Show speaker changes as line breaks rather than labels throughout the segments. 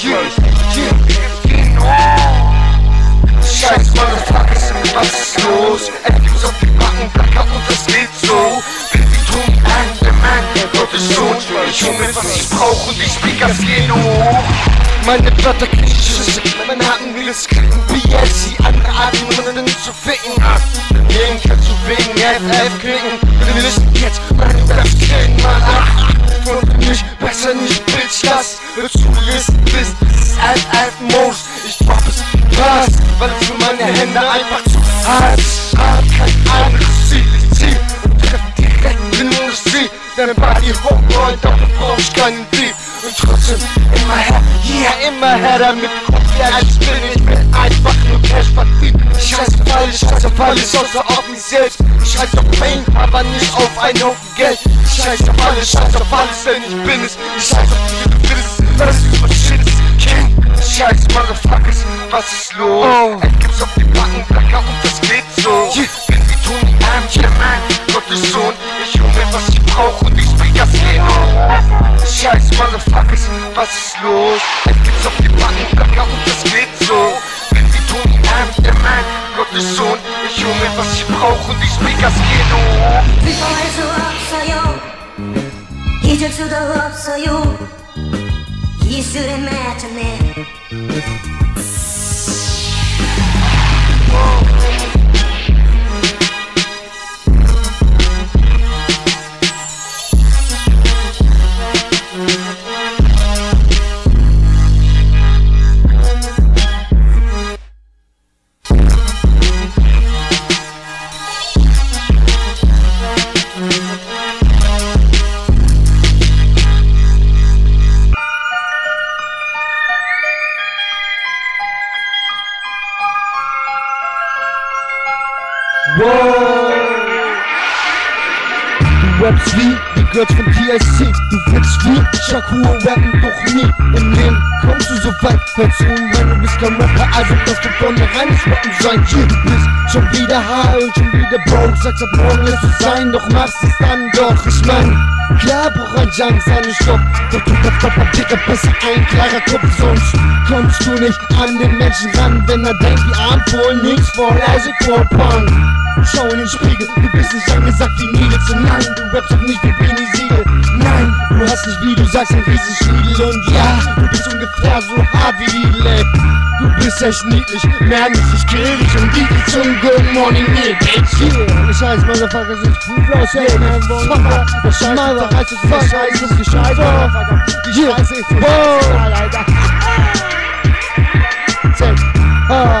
Scheiß Motherfuckers, was ist los? Endlos auf die Backen, Blacker und das geht so. Bin Tony Mann, der Mann, der Gottes Sohn. Ich hol was ich brauch und die Speakers gehen hoch. Meine Wörter kriegen Schüsse, meine Haken will es kriegen. BSC, andere Arten, ohne nicht zu ficken. Daneben kannst du wegen FF klicken. Wir müssen jetzt meine Raps killen, Mann. Und mich besser nicht, Bitch, das wird zugerissen bist. Ist FF-Most, ich drop es krass, weil es für meine Hände einfach zu hart ist. Hab kein anderes Ziel, ich zieh und treff direkt in Industrie. Deine Body hochrollt, dafür brauch ich keinen Dieb. Und trotzdem immer her, yeah, immer her damit. Wer als bin ich, bin einfach nur Cash verdient. Ich scheiß auf alles, scheiß auf alles, außer auf mich selbst. Ich scheiß auf Pain, aber nicht auf einen Haufen Geld. Ich scheiß auf alles, scheiß auf alles, denn ich bin es. Ich scheiß auf die, das ist von Shits King Scheiß Motherfuckers, was ist los? Oh. Ey, gibt's auf die Backen, Blacker und das geht so yeah. Denn die tun die Arm, yeah man, Gottes Sohn Ich hol mir, was ich brauch und die Speakers gehen hoch Scheiß Motherfuckers, was ist los? Ey, gibt's auf die Backen, Blacker und das geht so Wenn die tun die Arm, yeah man, Gottes Sohn Ich hol mir, was ich brauch und die Speakers gehen hoch
Before I threw up for you He just You should imagine it.
Du rappst wie die Girls von TSC Du willst wie Shakur rappen, doch nie Im Leben. Kommst du so weit Hör zu, wenn du bist kein Rapper Also dass du vornherein nicht Rappen sein. Du bist schon wieder high und schon wieder broke. Sagst ab morgen lässt du sein, doch machst es dann doch. Ich mein, klar braucht ein Junk seinen Stoff Doch du kannst Papa Dicker besser ein klarer Kopf Sonst kommst du nicht an den Menschen ran Wenn er denkt, die Arm voll nichts voll Also Punk Schau in den Spiegel, du bist nicht angesagt wie Nils Und nein, du rappst auch nicht wie Benny Siegel Nein, du hast nicht wie du sagst ein Riesenschniedel Und ja, du bist ungefähr so hart wie Lidl, ey Du bist echt niedlich, mehr nicht, ich kill dich Und die dich zum Good Morning Meal, bitch Yeah, der scheiß Motherfucker sind Fußlaus, ey Man, Fucker, der scheiß Motherfucker ist der scheiß ist die Scheiße, Motherfucker Die Scheiße ist Scheiße, Alter Check, ah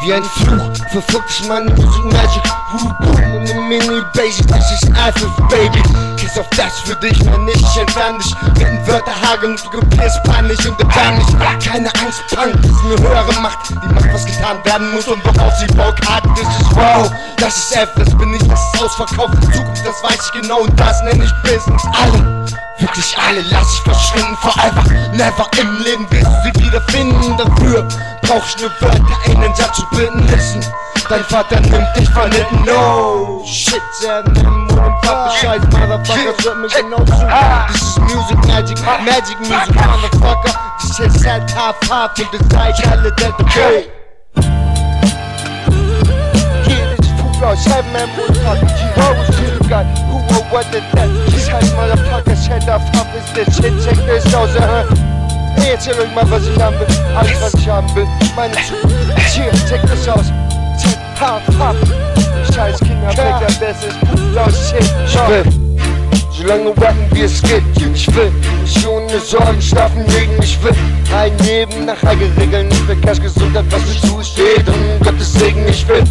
Wie ein Fluch verfolgt dich meine Music Magic. Voodoo the mini basic, das ist einfach Baby. Kiss auf das für dich, nicht, ich entferne dich Werden Wörter hageln du kapierst peinlich und erbärmlich. Keine Angst, Punk, das ist eine höhere Macht Die macht, was getan werden muss und worauf sie Bock hat. Das ist wow, das ist F, das bin ich, das ist ausverkauft Zukunft, das weiß ich genau und das nenne ich Business. Alle Wirklich alle lass ich verschwinden. Forever, never im Leben wirst du sie wiederfinden. Dafür brauch ich nur Wörter in den Satz zu binden Listen, dein Vater nimmt dich verlitten No shit, sehr nimm und Papa Scheiß Motherfucker hört mir genau zu. This is music magic, magic music Motherfucker. This is halt half half und das zeigt alle this is Pooh Seven man Motherfucker. You always feel you got Who or what the that. This heißt Motherfucker Shut up, fuck is this shit erzähl euch mal, was ich haben will. Alles, was ich haben will. Meine Hier, check das aus. Check, ha, ha. Scheiß Kinder, Bäcker, das ist Pooh Shit Ich will. So lange rappen wie es geht, ich will. Ich ohne Sorgen schlafen legen, ich will. Ein Leben nach eigenen Regeln, ich will Cash, Gesundheit, was mir zusteht. Und Gottes Segen, ich will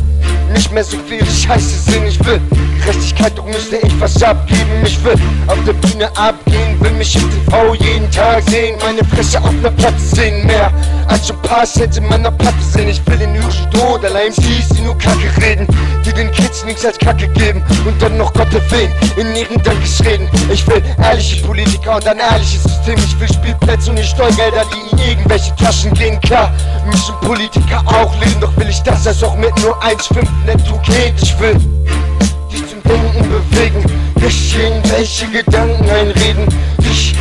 nicht mehr so viel Scheiße sehen, ich will Gerechtigkeit, doch müsste ich was abgeben, ich will auf der Bühne abgehen, will mich im TV jeden Tag sehen, meine Fresse auf ner Platz sehen, mehr als ein paar Cent in meiner Platte sehen, ich will den übrigen Tod, allein MCs, die nur Kacke reden, die den Kids nichts als Kacke geben und dann noch Gott erwähnen, in ihren Dankesreden, ich will ehrliche Politiker und ein ehrliches System, ich will Spielplätze und nicht Steuergelder, die in irgendwelche Taschen gehen, klar, müssen Politiker auch leben, doch will ich das als auch mit nur 1,5 netto geht, ich will dich zum Denken bewegen, nicht irgendwelche Gedanken einreden, dich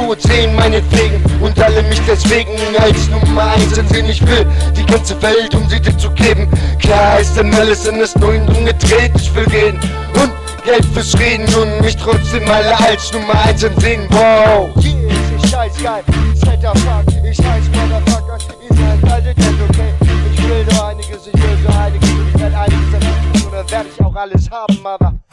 tot sehen, meinetwegen, und alle mich deswegen als Nummer eins ansehen. Ich will die ganze Welt, um sie dir zu geben. Klar ist dann alles in das Neuen umgedreht, ich will gehen und Geld fürs Reden und mich trotzdem alle als Nummer eins ansehen. Wow!
Yeah, scheiß geil, Fuck, ich heiß Motherfucker, ihr seid alle dead, okay? Ich will nur einiges, ich will so einiges ich werd einiges erreichen und dann werd ich auch alles haben, Motherfucker.